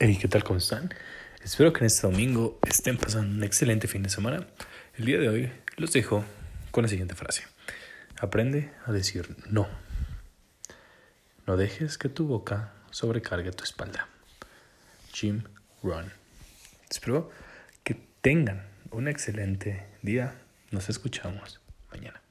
Hey, ¿qué tal? ¿Cómo están? Espero que en este domingo estén pasando un excelente fin de semana. El día de hoy los dejo con la siguiente frase. Aprende a decir no. No dejes que tu boca sobrecargue tu espalda. Jim Run. Espero que tengan un excelente día. Nos escuchamos mañana.